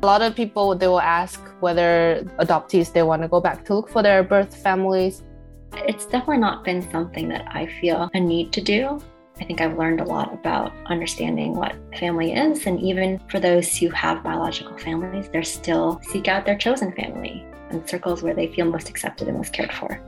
A lot of people they will ask whether adoptees they want to go back to look for their birth families. It's definitely not been something that I feel a need to do. I think I've learned a lot about understanding what family is. And even for those who have biological families, they're still seek out their chosen family and circles where they feel most accepted and most cared for.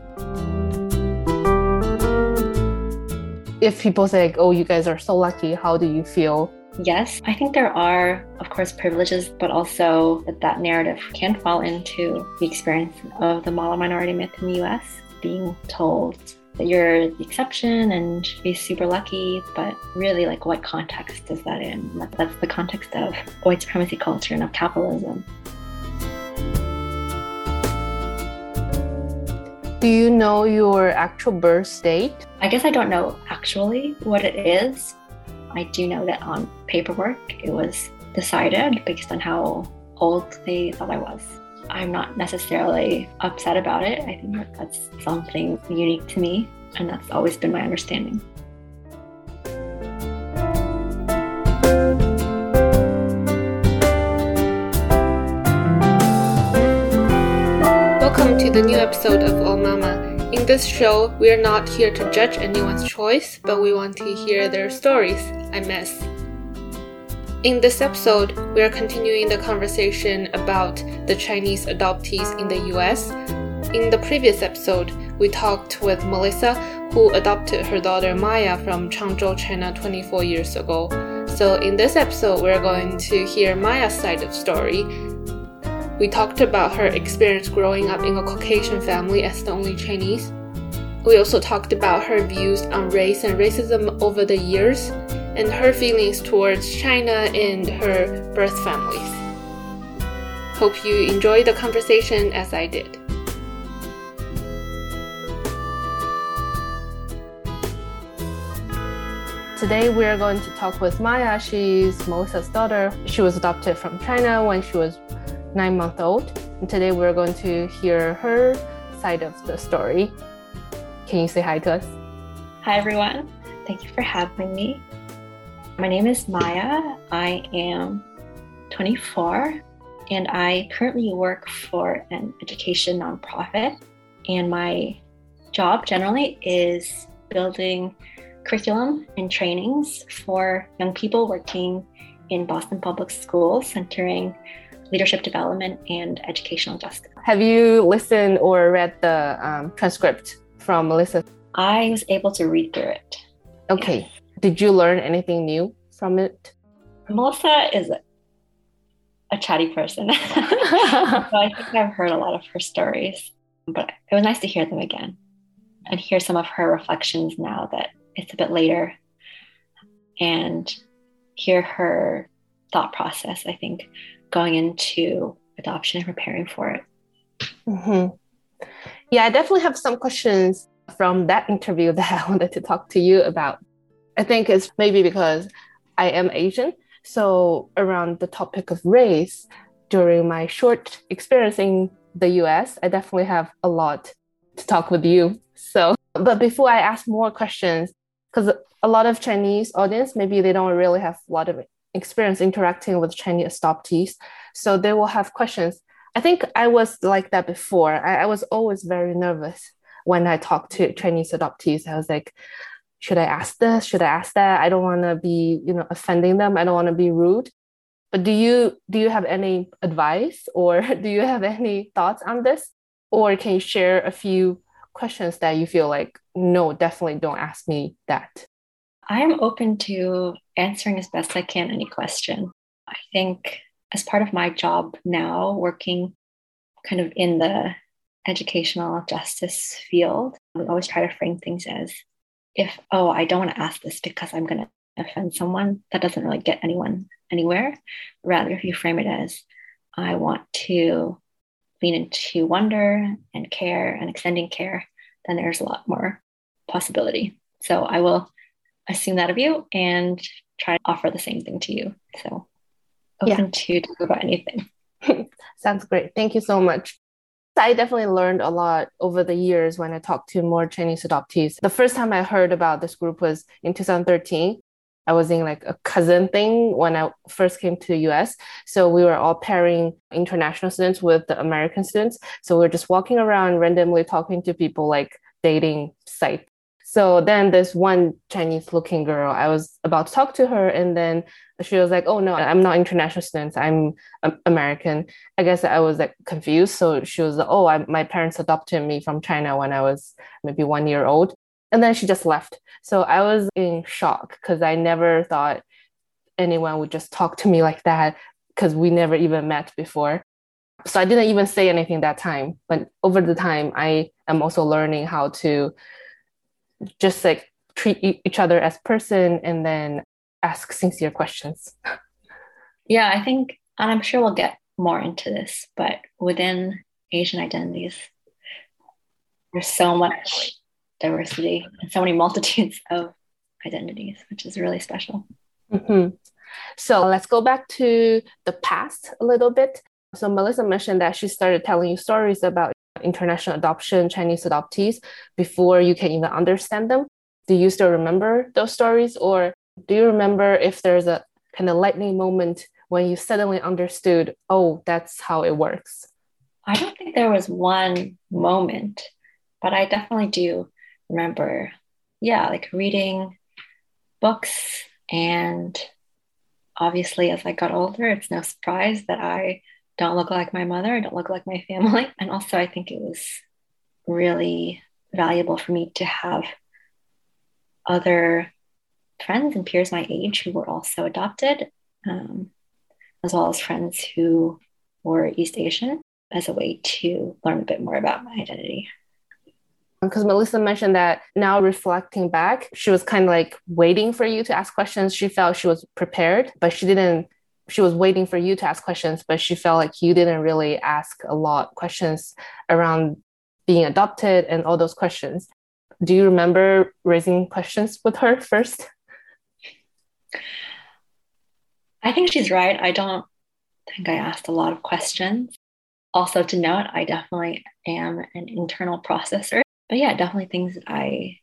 If people say, oh, you guys are so lucky, how do you feel? Yes, I think there are, of course, privileges, but also that that narrative can fall into the experience of the model minority myth in the US, being told that you're the exception and be super lucky, but really, like, what context is that in? That's the context of white supremacy culture and of capitalism. Do you know your actual birth date? I guess I don't know actually what it is. I do know that on paperwork it was decided based on how old they thought I was. I'm not necessarily upset about it. I think that that's something unique to me, and that's always been my understanding. Welcome to the new episode of Oh Mama. In this show, we are not here to judge anyone's choice, but we want to hear their stories. I miss. In this episode, we are continuing the conversation about the Chinese adoptees in the US. In the previous episode, we talked with Melissa, who adopted her daughter Maya from Changzhou, China 24 years ago. So, in this episode, we're going to hear Maya's side of the story. We talked about her experience growing up in a Caucasian family as the only Chinese. We also talked about her views on race and racism over the years and her feelings towards China and her birth families. Hope you enjoy the conversation as I did. Today we are going to talk with Maya. She's Melissa's daughter. She was adopted from China when she was nine months old. And today we're going to hear her side of the story. Can you say hi to us? Hi, everyone. Thank you for having me. My name is Maya. I am 24 and I currently work for an education nonprofit. And my job generally is building curriculum and trainings for young people working in Boston Public Schools, centering leadership development and educational justice. Have you listened or read the um, transcript from Melissa? I was able to read through it. Okay. Yeah. Did you learn anything new from it? Melissa is a chatty person. so I think I've heard a lot of her stories, but it was nice to hear them again and hear some of her reflections now that it's a bit later and hear her thought process, I think, going into adoption and preparing for it. Mm-hmm. Yeah, I definitely have some questions from that interview that I wanted to talk to you about. I think it's maybe because I am Asian. So, around the topic of race, during my short experience in the US, I definitely have a lot to talk with you. So, but before I ask more questions, because a lot of Chinese audience, maybe they don't really have a lot of experience interacting with Chinese adoptees. So they will have questions. I think I was like that before. I, I was always very nervous when I talked to Chinese adoptees. I was like, should I ask this? Should I ask that? I don't want to be, you know, offending them. I don't want to be rude. But do you do you have any advice or do you have any thoughts on this? Or can you share a few questions that you feel like, no, definitely don't ask me that? I am open to answering as best I can any question. I think as part of my job now, working kind of in the educational justice field, we always try to frame things as if, oh, I don't want to ask this because I'm going to offend someone, that doesn't really get anyone anywhere. Rather, if you frame it as, I want to lean into wonder and care and extending care, then there's a lot more possibility. So I will assume that of you and try to offer the same thing to you. So open yeah. to talk about anything. Sounds great. Thank you so much. I definitely learned a lot over the years when I talked to more Chinese adoptees. The first time I heard about this group was in 2013. I was in like a cousin thing when I first came to the US. So we were all pairing international students with the American students. So we are just walking around randomly talking to people like dating site. So then this one Chinese looking girl, I was about to talk to her and then she was like, "Oh no, I'm not international student. I'm um, American." I guess I was like confused. So she was like, "Oh, I, my parents adopted me from China when I was maybe one year old," and then she just left. So I was in shock because I never thought anyone would just talk to me like that because we never even met before. So I didn't even say anything that time. But over the time, I am also learning how to just like treat each other as person and then ask sincere questions. Yeah, I think, and I'm sure we'll get more into this, but within Asian identities, there's so much diversity and so many multitudes of identities, which is really special. Mm-hmm. So let's go back to the past a little bit. So Melissa mentioned that she started telling you stories about international adoption, Chinese adoptees before you can even understand them. Do you still remember those stories, or do you remember if there's a kind of lightning moment when you suddenly understood, oh, that's how it works? I don't think there was one moment, but I definitely do remember, yeah, like reading books. And obviously, as I got older, it's no surprise that I don't look like my mother, I don't look like my family. And also, I think it was really valuable for me to have other friends and peers my age who were also adopted, um, as well as friends who were East Asian as a way to learn a bit more about my identity. Because Melissa mentioned that now reflecting back, she was kind of like waiting for you to ask questions. She felt she was prepared, but she didn't. She was waiting for you to ask questions, but she felt like you didn't really ask a lot questions around being adopted and all those questions. Do you remember raising questions with her first? I think she's right. I don't think I asked a lot of questions. Also, to note, I definitely am an internal processor. But yeah, definitely things I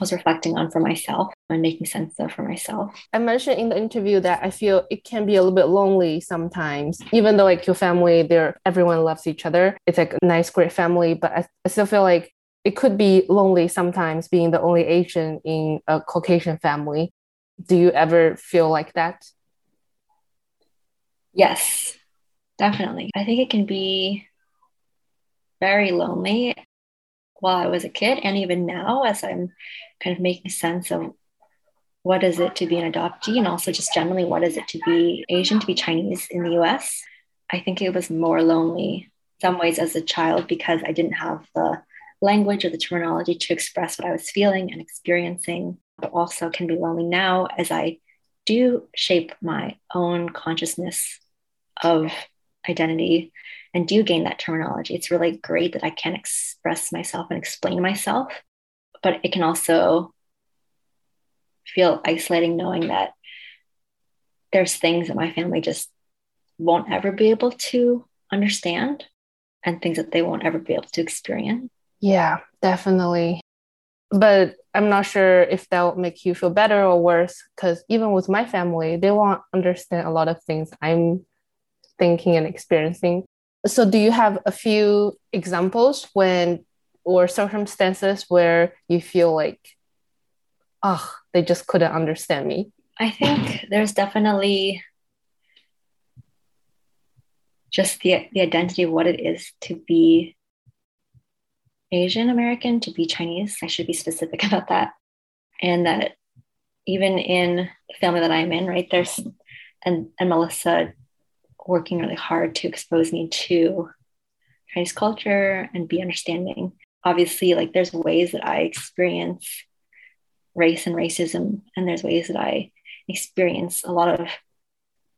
was reflecting on for myself and making sense of for myself. I mentioned in the interview that I feel it can be a little bit lonely sometimes, even though like your family, there everyone loves each other. It's like a nice, great family, but I, I still feel like it could be lonely sometimes being the only Asian in a Caucasian family. Do you ever feel like that? Yes, definitely. I think it can be very lonely while I was a kid and even now as I'm kind of making sense of what is it to be an adoptee and also just generally what is it to be Asian, to be Chinese in the US. I think it was more lonely some ways as a child because I didn't have the language or the terminology to express what I was feeling and experiencing, but also can be lonely now as I do shape my own consciousness of identity and do gain that terminology. It's really great that I can express myself and explain myself, but it can also feel isolating knowing that there's things that my family just won't ever be able to understand and things that they won't ever be able to experience. Yeah, definitely. But I'm not sure if that will make you feel better or worse because even with my family, they won't understand a lot of things I'm thinking and experiencing. So, do you have a few examples when or circumstances where you feel like, oh, they just couldn't understand me? I think there's definitely just the, the identity of what it is to be Asian American, to be Chinese. I should be specific about that. And that even in the family that I'm in, right, there's, and, and Melissa working really hard to expose me to Chinese culture and be understanding. Obviously, like there's ways that I experience race and racism, and there's ways that I experience a lot of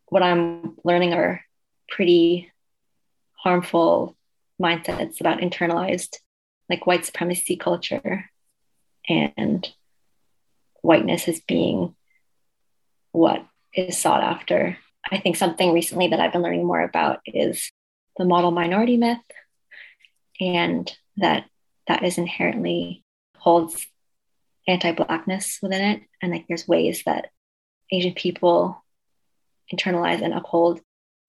what I'm learning are pretty harmful mindsets about internalized like white supremacy culture and whiteness as being what is sought after I think something recently that I've been learning more about is the model minority myth, and that that is inherently holds anti-blackness within it, and like there's ways that Asian people internalize and uphold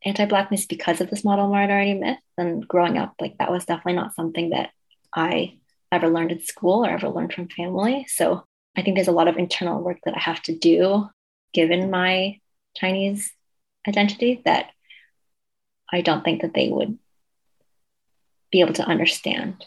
anti-blackness because of this model minority myth. And growing up like that was definitely not something that i ever learned in school or ever learned from family. So i think there's a lot of internal work that i have to do given my chinese identity that i don't think that they would be able to understand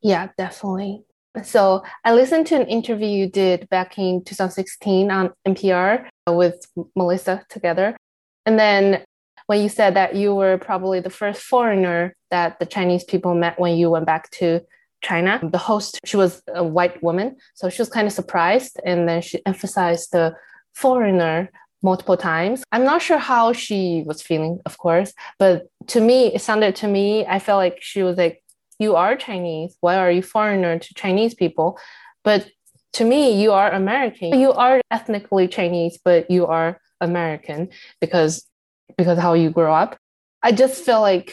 yeah definitely so I listened to an interview you did back in 2016 on NPR with Melissa together. And then when you said that you were probably the first foreigner that the Chinese people met when you went back to China, the host, she was a white woman. So she was kind of surprised. And then she emphasized the foreigner multiple times. I'm not sure how she was feeling, of course, but to me, it sounded to me, I felt like she was like, you are Chinese. Why are you foreigner to Chinese people? But to me, you are American. You are ethnically Chinese, but you are American because because how you grow up. I just feel like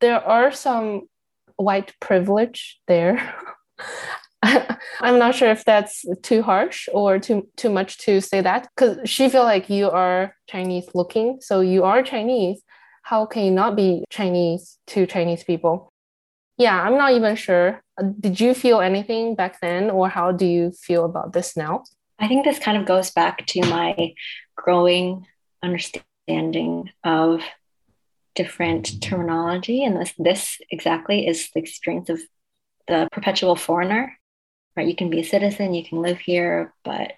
there are some white privilege there. I'm not sure if that's too harsh or too too much to say that because she feel like you are Chinese looking, so you are Chinese. How can you not be Chinese to Chinese people? Yeah, I'm not even sure. Did you feel anything back then, or how do you feel about this now? I think this kind of goes back to my growing understanding of different terminology. And this, this exactly is the experience of the perpetual foreigner, right? You can be a citizen, you can live here, but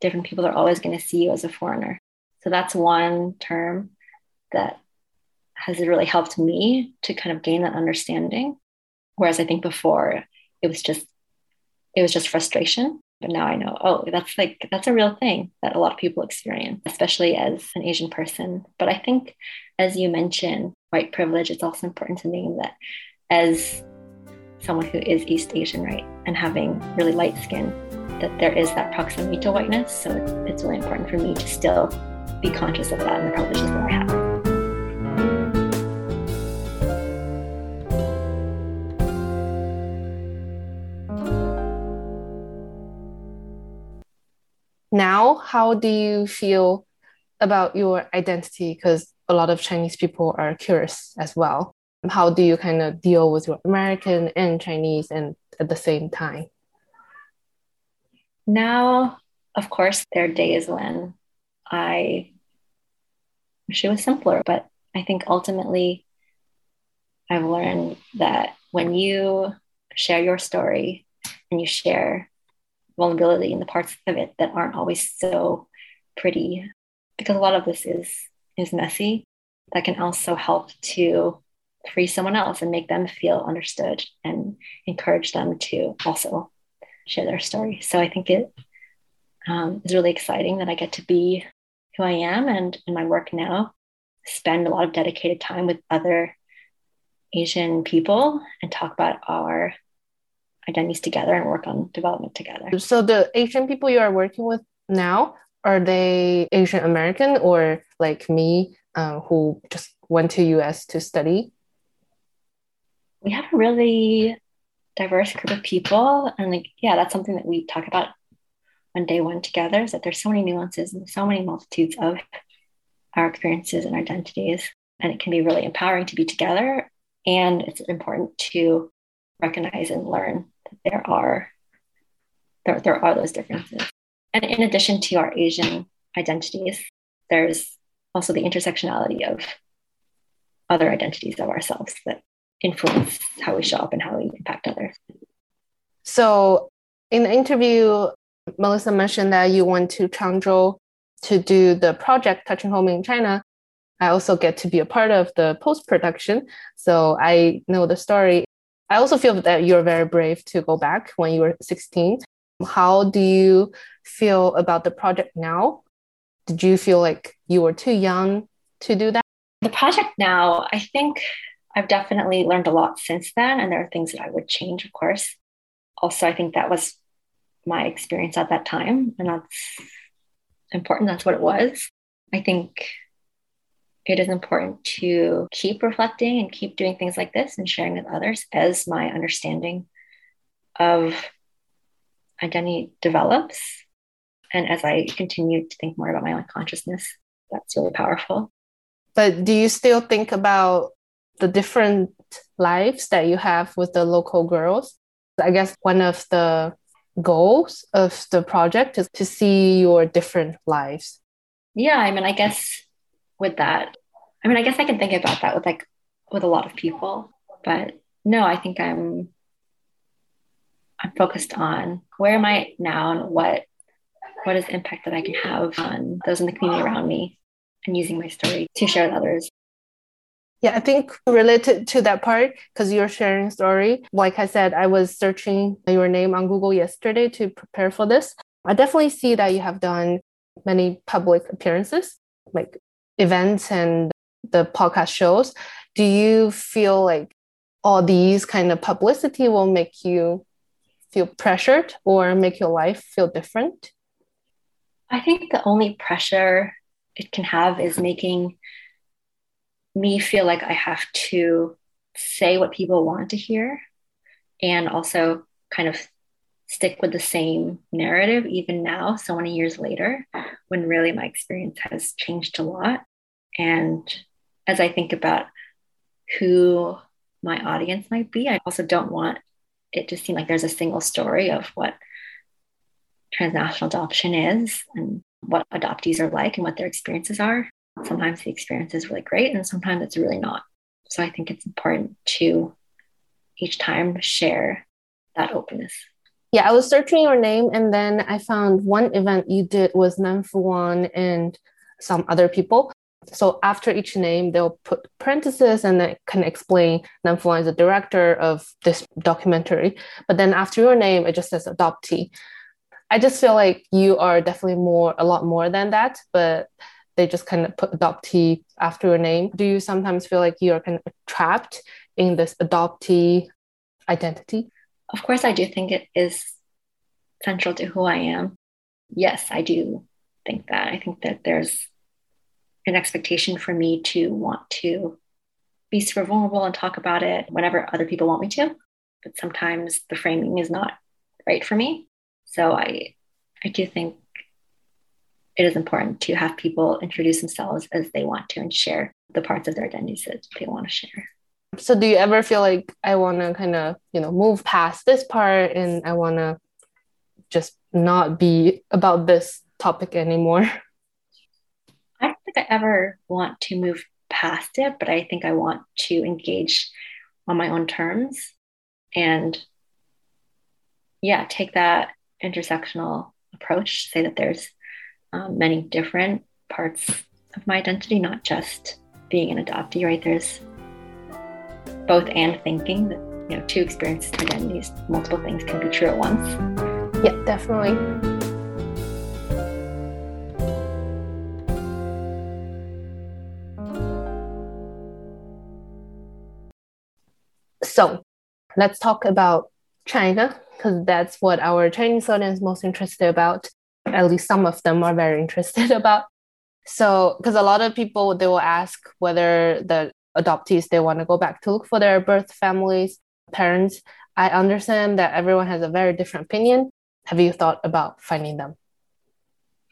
different people are always going to see you as a foreigner. So that's one term that has really helped me to kind of gain that understanding. Whereas I think before it was just it was just frustration but now I know, oh, that's like, that's a real thing that a lot of people experience, especially as an Asian person. But I think, as you mentioned, white privilege, it's also important to name that as someone who is East Asian, right, and having really light skin, that there is that proximity to whiteness. So it's really important for me to still be conscious of that and the privileges that I have. now how do you feel about your identity because a lot of chinese people are curious as well how do you kind of deal with your american and chinese and at the same time? Now of course there are days when i wish it was simpler but i think ultimately i've learned that when you share your story and you share vulnerability in the parts of it that aren't always so pretty because a lot of this is is messy that can also help to free someone else and make them feel understood and encourage them to also share their story so i think it um, is really exciting that i get to be who i am and in my work now spend a lot of dedicated time with other asian people and talk about our identities together and work on development together. So the Asian people you are working with now are they Asian American or like me uh, who just went to US to study? We have a really diverse group of people, and like yeah, that's something that we talk about on day one together. Is that there's so many nuances and so many multitudes of our experiences and identities, and it can be really empowering to be together. And it's important to recognize and learn that there are there, there are those differences. And in addition to our Asian identities, there's also the intersectionality of other identities of ourselves that influence how we show up and how we impact others. So, in the interview, Melissa mentioned that you went to Changzhou to do the project Touching Home in China. I also get to be a part of the post production. So, I know the story. I also feel that you're very brave to go back when you were 16. How do you feel about the project now? Did you feel like you were too young to do that? The project now, I think I've definitely learned a lot since then, and there are things that I would change, of course. Also, I think that was my experience at that time, and that's important. That's what it was. I think it is important to keep reflecting and keep doing things like this and sharing with others as my understanding of identity develops. And as I continue to think more about my own consciousness, that's really powerful. But do you still think about the different lives that you have with the local girls? I guess one of the goals of the project is to see your different lives. Yeah, I mean, I guess with that, I mean, I guess I can think about that with like with a lot of people, but no, I think I'm I'm focused on where am I now and what what is impact that I can have on those in the community around me and using my story to share with others. Yeah, I think related to that part, because you're sharing story, like I said, I was searching your name on Google yesterday to prepare for this. I definitely see that you have done many public appearances, like events and the podcast shows. Do you feel like all these kind of publicity will make you feel pressured or make your life feel different? I think the only pressure it can have is making me feel like I have to say what people want to hear and also kind of stick with the same narrative even now, so many years later, when really my experience has changed a lot. And as I think about who my audience might be, I also don't want it to seem like there's a single story of what transnational adoption is and what adoptees are like and what their experiences are sometimes the experience is really great and sometimes it's really not. So I think it's important to each time share that openness. Yeah, I was searching your name and then I found one event you did was Namfuan and some other people. So after each name, they'll put parentheses and they can explain Namfuan is the director of this documentary. But then after your name, it just says adoptee. I just feel like you are definitely more, a lot more than that. But they just kind of put adoptee after your name. Do you sometimes feel like you're kind of trapped in this adoptee identity? Of course, I do think it is central to who I am. Yes, I do think that. I think that there's an expectation for me to want to be super vulnerable and talk about it whenever other people want me to. But sometimes the framing is not right for me. So I I do think it is important to have people introduce themselves as they want to and share the parts of their identities that they want to share. So do you ever feel like I want to kind of, you know, move past this part and I want to just not be about this topic anymore? I don't think I ever want to move past it, but I think I want to engage on my own terms and yeah, take that intersectional approach, say that there's um, many different parts of my identity, not just being an adoptee, right? There's both and thinking that, you know, two experiences, identities, multiple things can be true at once. Yeah, definitely. So let's talk about China because that's what our Chinese audience is most interested about at least some of them are very interested about. So, because a lot of people they will ask whether the adoptees they want to go back to look for their birth families, parents. I understand that everyone has a very different opinion. Have you thought about finding them?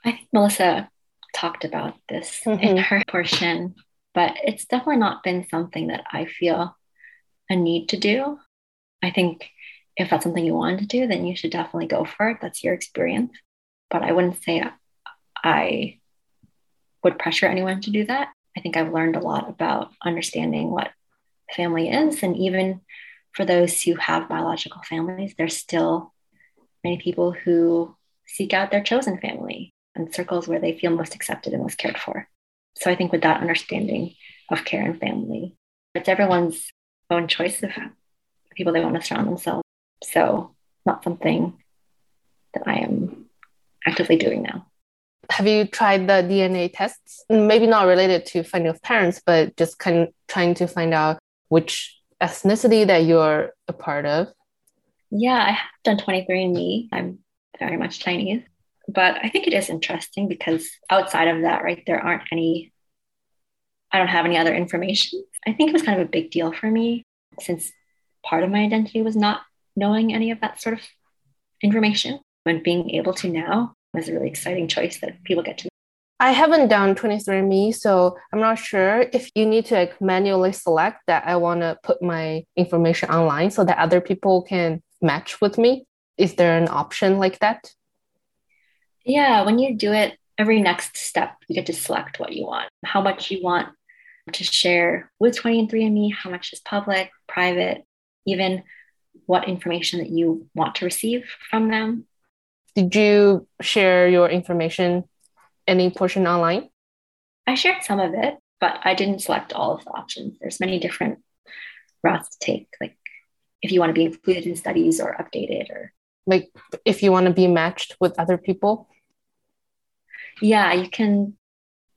I think Melissa talked about this mm-hmm. in her portion, but it's definitely not been something that I feel a need to do. I think if that's something you want to do, then you should definitely go for it. That's your experience but I wouldn't say I would pressure anyone to do that. I think I've learned a lot about understanding what family is. And even for those who have biological families, there's still many people who seek out their chosen family and circles where they feel most accepted and most cared for. So I think with that understanding of care and family, it's everyone's own choice of people they want to surround themselves. So not something that I am actively doing now. Have you tried the DNA tests? Maybe not related to finding of parents, but just kind of trying to find out which ethnicity that you're a part of. Yeah, I have done 23andMe. I'm very much Chinese. But I think it is interesting because outside of that, right, there aren't any, I don't have any other information. I think it was kind of a big deal for me since part of my identity was not knowing any of that sort of information and being able to now is a really exciting choice that people get to. I haven't done 23andMe, so I'm not sure if you need to like manually select that I want to put my information online so that other people can match with me. Is there an option like that? Yeah, when you do it, every next step, you get to select what you want, how much you want to share with 23andMe, how much is public, private, even what information that you want to receive from them. Did you share your information any portion online? I shared some of it, but I didn't select all of the options. There's many different routes to take, like if you want to be included in studies or updated or like if you want to be matched with other people. Yeah, you can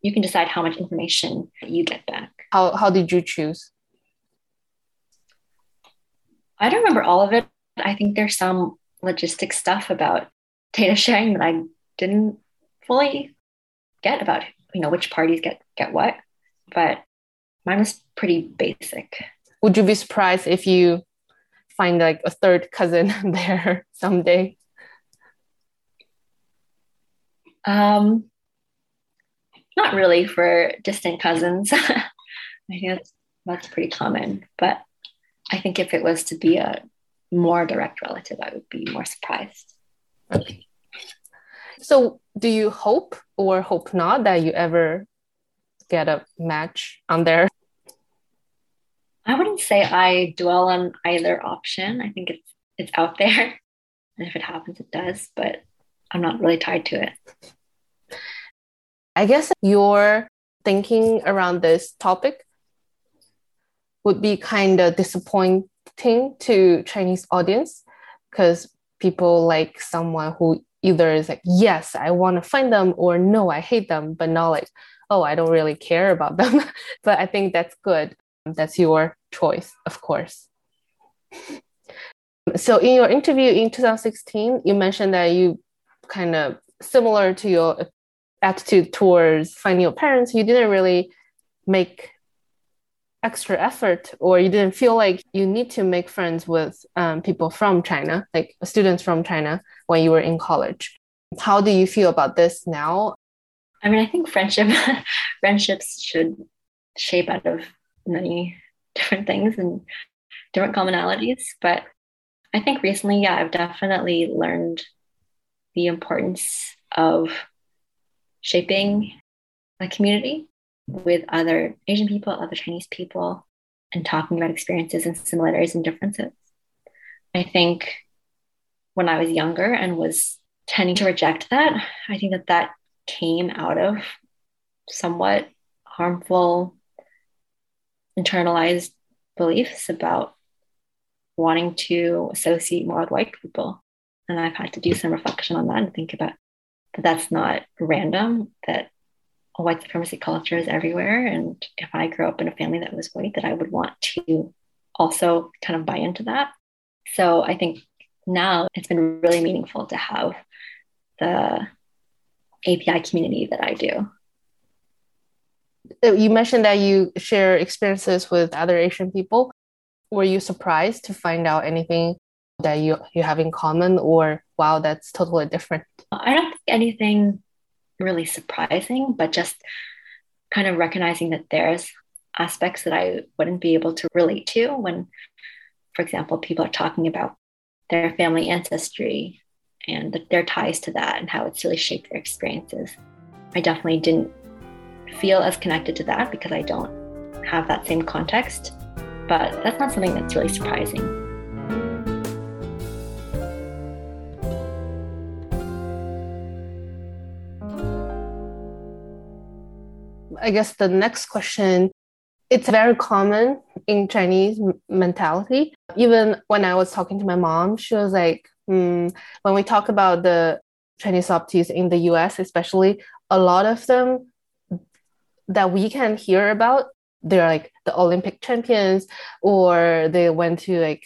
you can decide how much information you get back. How how did you choose? I don't remember all of it. I think there's some logistic stuff about data sharing that I didn't fully get about you know which parties get get what, but mine was pretty basic. Would you be surprised if you find like a third cousin there someday? Um, not really for distant cousins. I think that's that's pretty common, but I think if it was to be a more direct relative, I would be more surprised. So, do you hope or hope not that you ever get a match on there? I wouldn't say I dwell on either option. I think it's it's out there, and if it happens, it does. But I'm not really tied to it. I guess your thinking around this topic would be kind of disappointing to Chinese audience because people like someone who either is like, yes, I want to find them, or no, I hate them, but not like, oh, I don't really care about them. but I think that's good. That's your choice, of course. So in your interview in 2016, you mentioned that you kind of similar to your attitude towards finding your parents, you didn't really make extra effort or you didn't feel like you need to make friends with um, people from China, like students from China when you were in college. How do you feel about this now? I mean, I think friendship friendships should shape out of many different things and different commonalities. But I think recently, yeah, I've definitely learned the importance of shaping a community with other Asian people, other Chinese people, and talking about experiences and similarities and differences. I think when I was younger and was tending to reject that, I think that that came out of somewhat harmful internalized beliefs about wanting to associate more with white people. And I've had to do some reflection on that and think about that that's not random, that white supremacy culture is everywhere. And if I grew up in a family that was white, that I would want to also kind of buy into that. So I think now it's been really meaningful to have the API community that I do. Uh, you mentioned that you share experiences with other Asian people. Were you surprised to find out anything that you, you have in common, or wow, that's totally different? I don't think anything really surprising, but just kind of recognizing that there's aspects that I wouldn't be able to relate to when, for example, people are talking about their family ancestry and their ties to that and how it's really shaped their experiences. I definitely didn't feel as connected to that because I don't have that same context, but that's not something that's really surprising. I guess the next question it's very common in Chinese mentality. Even when I was talking to my mom, she was like, mm, when we talk about the Chinese adoptees in the US, especially, a lot of them that we can hear about, they're like the Olympic champions or they went to like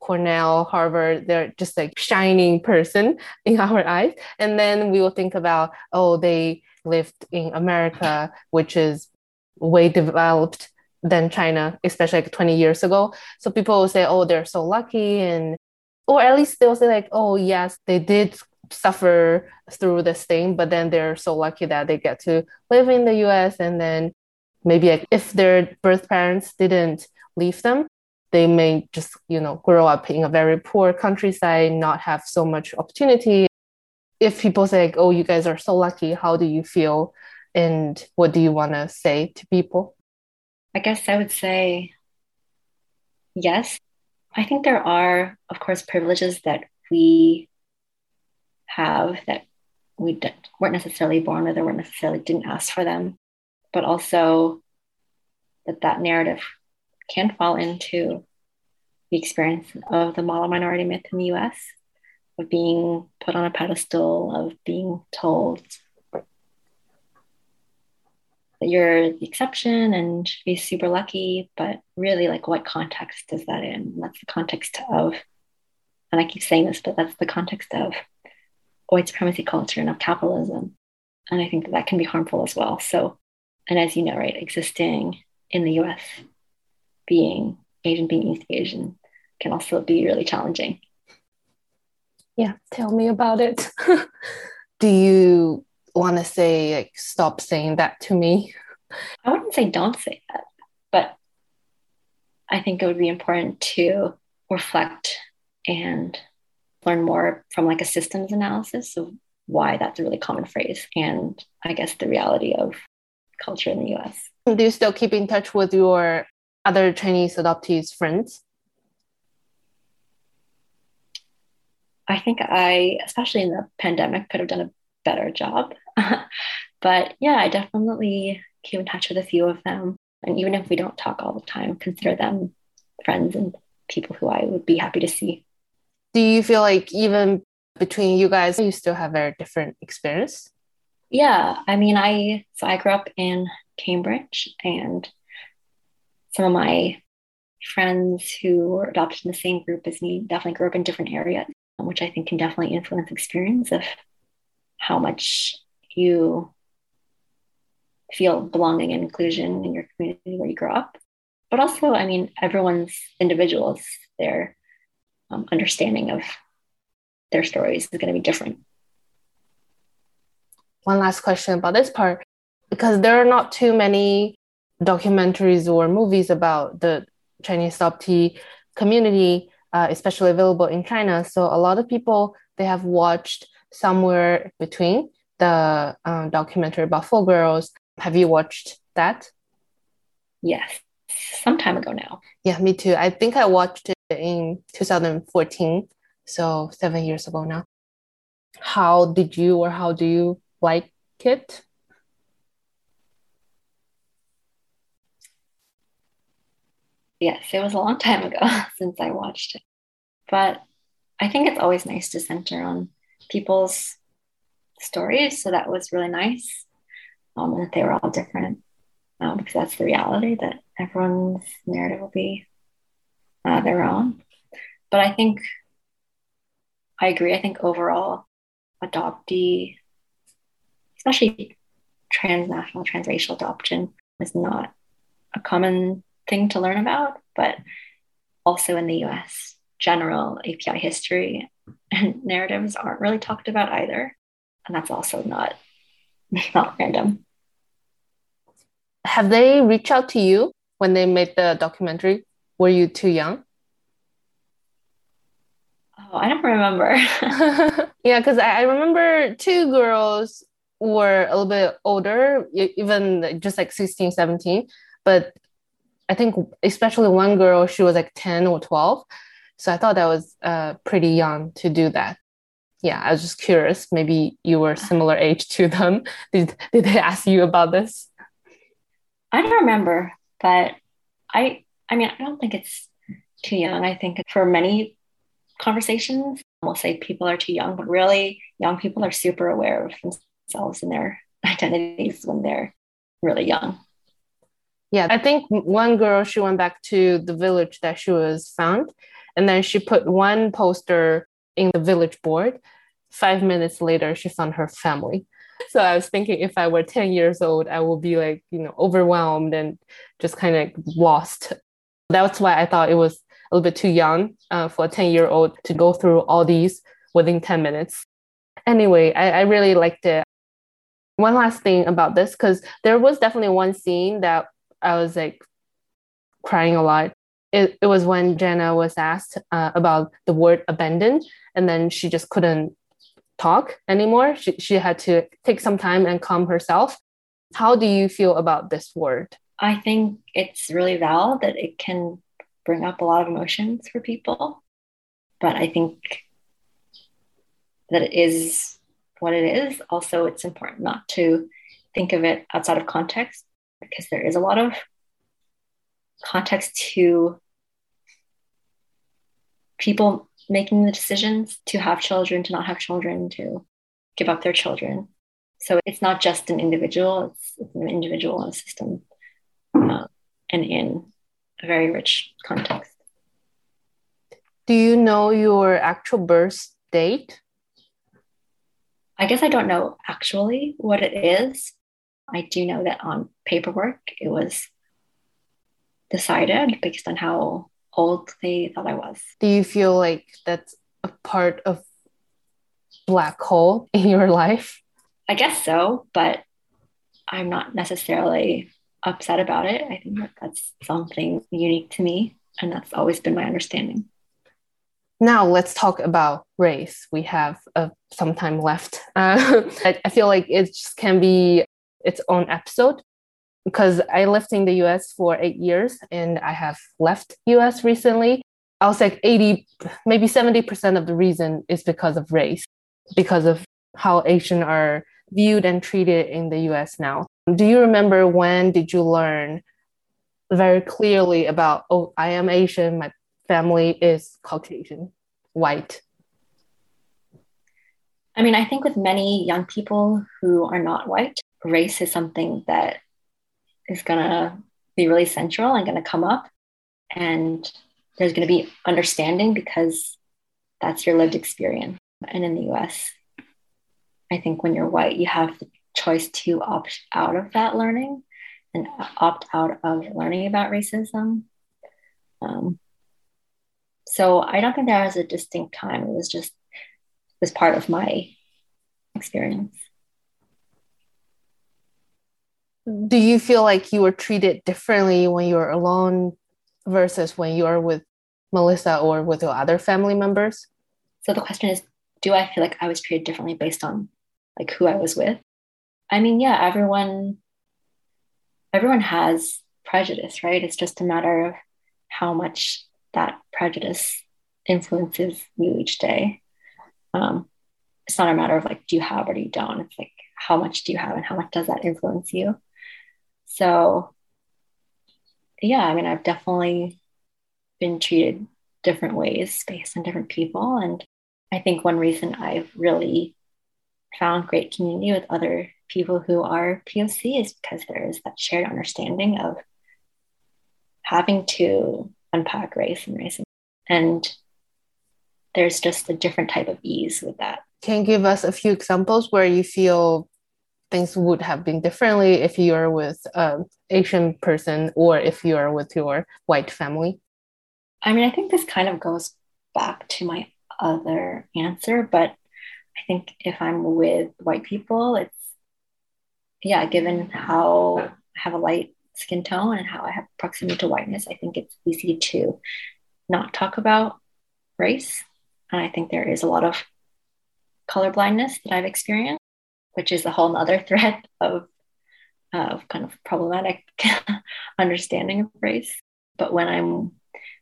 Cornell, Harvard, they're just like shining person in our eyes. And then we will think about, oh, they lived in America, which is way developed than China, especially like 20 years ago. So people will say, oh, they're so lucky. And, or at least they'll say, like, oh, yes, they did suffer through this thing, but then they're so lucky that they get to live in the US. And then maybe like, if their birth parents didn't leave them, they may just, you know, grow up in a very poor countryside, not have so much opportunity. If people say, like, oh, you guys are so lucky, how do you feel? And what do you want to say to people? I guess I would say yes. I think there are, of course, privileges that we have that we weren't necessarily born with or weren't necessarily didn't ask for them, but also that that narrative can fall into the experience of the model minority myth in the US, of being put on a pedestal, of being told that you're the exception and be super lucky, but really, like, what context is that in? That's the context of, and I keep saying this, but that's the context of white supremacy culture and of capitalism. And I think that that can be harmful as well. So, and as you know, right, existing in the US, being Asian, being East Asian can also be really challenging. Yeah, tell me about it. Do you want to say, like, stop saying that to me? I wouldn't say don't say that, but I think it would be important to reflect and learn more from like a systems analysis of why that's a really common phrase and I guess the reality of culture in the US. Do you still keep in touch with your other Chinese adoptees friends? I think I, especially in the pandemic, could have done a better job. but yeah, I definitely keep in touch with a few of them. And even if we don't talk all the time, consider them friends and people who I would be happy to see. Do you feel like even between you guys, you still have very different experience? Yeah, I mean, I so I grew up in Cambridge, and some of my friends who were adopted in the same group as me definitely grew up in different areas, which I think can definitely influence experience of how much you feel belonging and inclusion in your community where you grow up. But also, I mean, everyone's individuals, their um, understanding of their stories is going to be different. One last question about this part because there are not too many documentaries or movies about the Chinese adoptee community, uh, especially available in China. So a lot of people they have watched somewhere between the um, documentary about Fall Girls. Have you watched that? Yes, some time ago now. Yeah, me too. I think I watched it in 2014, so seven years ago now. How did you or how do you like it? Yes, it was a long time ago since I watched it. But I think it's always nice to center on people's stories. So that was really nice. Um, that they were all different um, because that's the reality that everyone's narrative will be uh, their own. But I think I agree. I think overall, adoptee, especially transnational, transracial adoption, is not a common thing to learn about, but also in the US, general API history and narratives aren't really talked about either. And that's also not, not random. Have they reached out to you when they made the documentary? Were you too young? Oh, I don't remember. yeah, because I, I remember two girls were a little bit older, even just like 16, 17. But I think especially one girl, she was like 10 or 12. So I thought that was uh, pretty young to do that. Yeah, I was just curious. Maybe you were similar age to them. Did, did they ask you about this? I don't remember, but I I mean, I don't think it's too young. I think for many conversations, we'll say people are too young, but really, young people are super aware of themselves and their identities when they're really young. Yeah, I think one girl, she went back to the village that she was found, and then she put one poster in the village board. Five minutes later, she found her family. So I was thinking if I were 10 years old, I would be like, you know, overwhelmed and just kind of lost that's why I thought it was a little bit too young uh, for a 10 year old to go through all these within 10 minutes. Anyway, I, I really liked it. One last thing about this, because there was definitely one scene that I was like crying a lot. It, it was when Jenna was asked uh, about the word abandoned, and then she just couldn't talk anymore. She, she had to take some time and calm herself. How do you feel about this word? I think it's really valid that it can bring up a lot of emotions for people. But I think that it is what it is. Also, it's important not to think of it outside of context because there is a lot of context to people making the decisions to have children, to not have children, to give up their children. So it's not just an individual, it's, it's an individual in a system uh, and in a very rich context. Do you know your actual birth date? I guess I don't know actually what it is. I do know that on paperwork it was decided based on how old they thought I was. Do you feel like that's a part of black hole in your life? I guess so, but I'm not necessarily upset about it. I think that that's something unique to me, and that's always been my understanding. Now let's talk about race. We have uh, some time left. Uh, I, I feel like it just can be its own episode because I lived in the US for eight years and I have left US recently. I was like 80, maybe 70% of the reason is because of race, because of how Asian are viewed and treated in the US now. Do you remember when did you learn very clearly about, oh, I am Asian, my family is Caucasian, white? I mean, I think with many young people who are not white, race is something that is going to be really central and going to come up. And there's going to be understanding because that's your lived experience. And in the US, I think when you're white, you have the choice to opt out of that learning and opt out of learning about racism. Um, so I don't think there was a distinct time. It was just it was part of my experience. Do you feel like you were treated differently when you were alone versus when you are with Melissa or with your other family members? So the question is, do I feel like I was treated differently based on like who I was with? I mean, yeah, everyone everyone has prejudice, right? It's just a matter of how much that prejudice influences you each day. Um, it's not a matter of like, do you have or do you don't? It's like, how much do you have and how much does that influence you? So, yeah, I mean, I've definitely been treated different ways based on different people. And I think one reason I've really found great community with other people who are POC is because there is that shared understanding of having to unpack race and racism. And there's just a different type of ease with that. Can you give us a few examples where you feel things would have been differently if you're with an Asian person or if you are with your white family? I mean, I think this kind of goes back to my other answer, but I think if I'm with white people, it's yeah, given how I have a light skin tone and how I have proximity to whiteness, I think it's easy to not talk about race. And I think there is a lot of color blindness that I've experienced, which is a whole other thread of, of kind of problematic understanding of race. But when I'm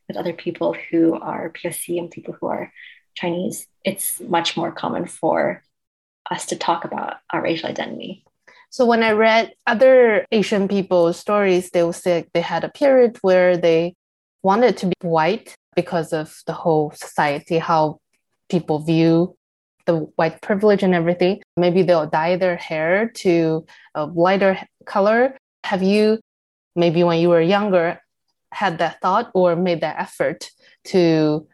with other people who are POC and people who are Chinese, it's much more common for us to talk about our racial identity. So when I read other Asian people's stories, they will say they had a period where they wanted to be white because of the whole society, how people view the white privilege and everything. Maybe they'll dye their hair to a lighter color. Have you, maybe when you were younger, had that thought or made that effort to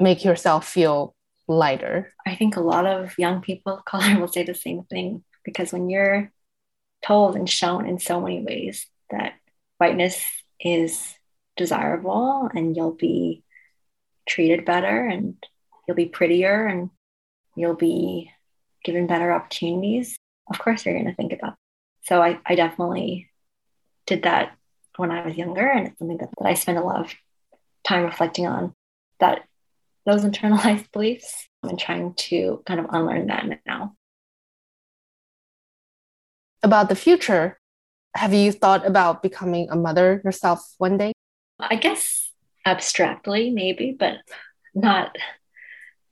make yourself feel lighter? I think a lot of young people of color will say the same thing because when you're told and shown in so many ways that whiteness is desirable and you'll be treated better and you'll be prettier and you'll be given better opportunities, of course you're going to think about. It. So I, I definitely did that when I was younger, and it's something that, that I spend a lot of time reflecting on. That those internalized beliefs and trying to kind of unlearn that now. About the future, have you thought about becoming a mother yourself one day? I guess abstractly, maybe, but not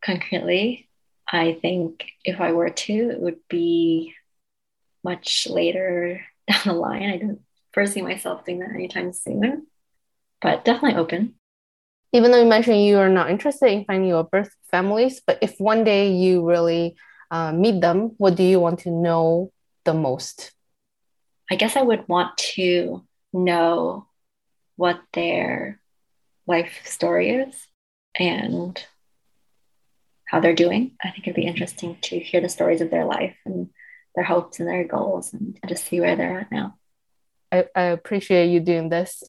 concretely. I think if I were to, it would be much later down the line. I don't foresee myself doing that anytime soon, but definitely open. Even though you mentioned you are not interested in finding your birth families, but if one day you really uh, meet them, what do you want to know the most? I guess I would want to know what their life story is and how they're doing. I think it'd be interesting to hear the stories of their life and their hopes and their goals and just see where they're at now. I, I appreciate you doing this.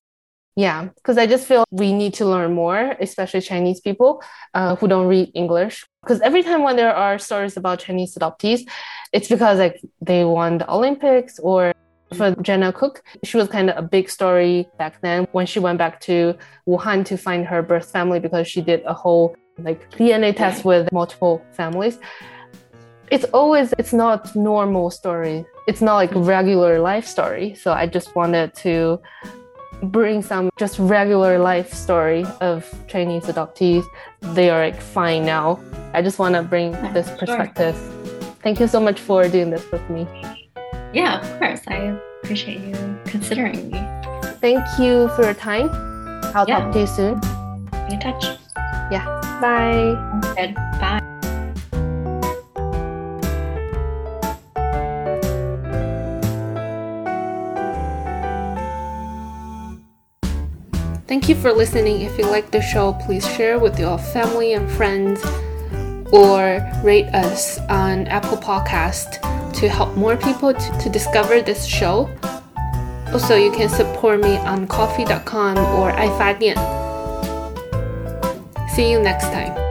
Yeah, because I just feel we need to learn more, especially Chinese people uh, who don't read English. Because every time when there are stories about Chinese adoptees, it's because like they won the Olympics or for Jenna Cook, she was kind of a big story back then when she went back to Wuhan to find her birth family because she did a whole like DNA test with multiple families. It's always it's not normal story. It's not like regular life story. So I just wanted to bring some just regular life story of Chinese adoptees. They are like fine now. I just want to bring this perspective. Sure. Thank you so much for doing this with me. Yeah, of course. I appreciate you considering me. Thank you for your time. I'll yeah. talk to you soon. Be in touch. Yeah. Bye. Good. Bye. Thank you for listening. If you like the show, please share with your family and friends or rate us on Apple Podcast to help more people to, to discover this show. Also, you can support me on ko-fi.com or iFadian. See you next time.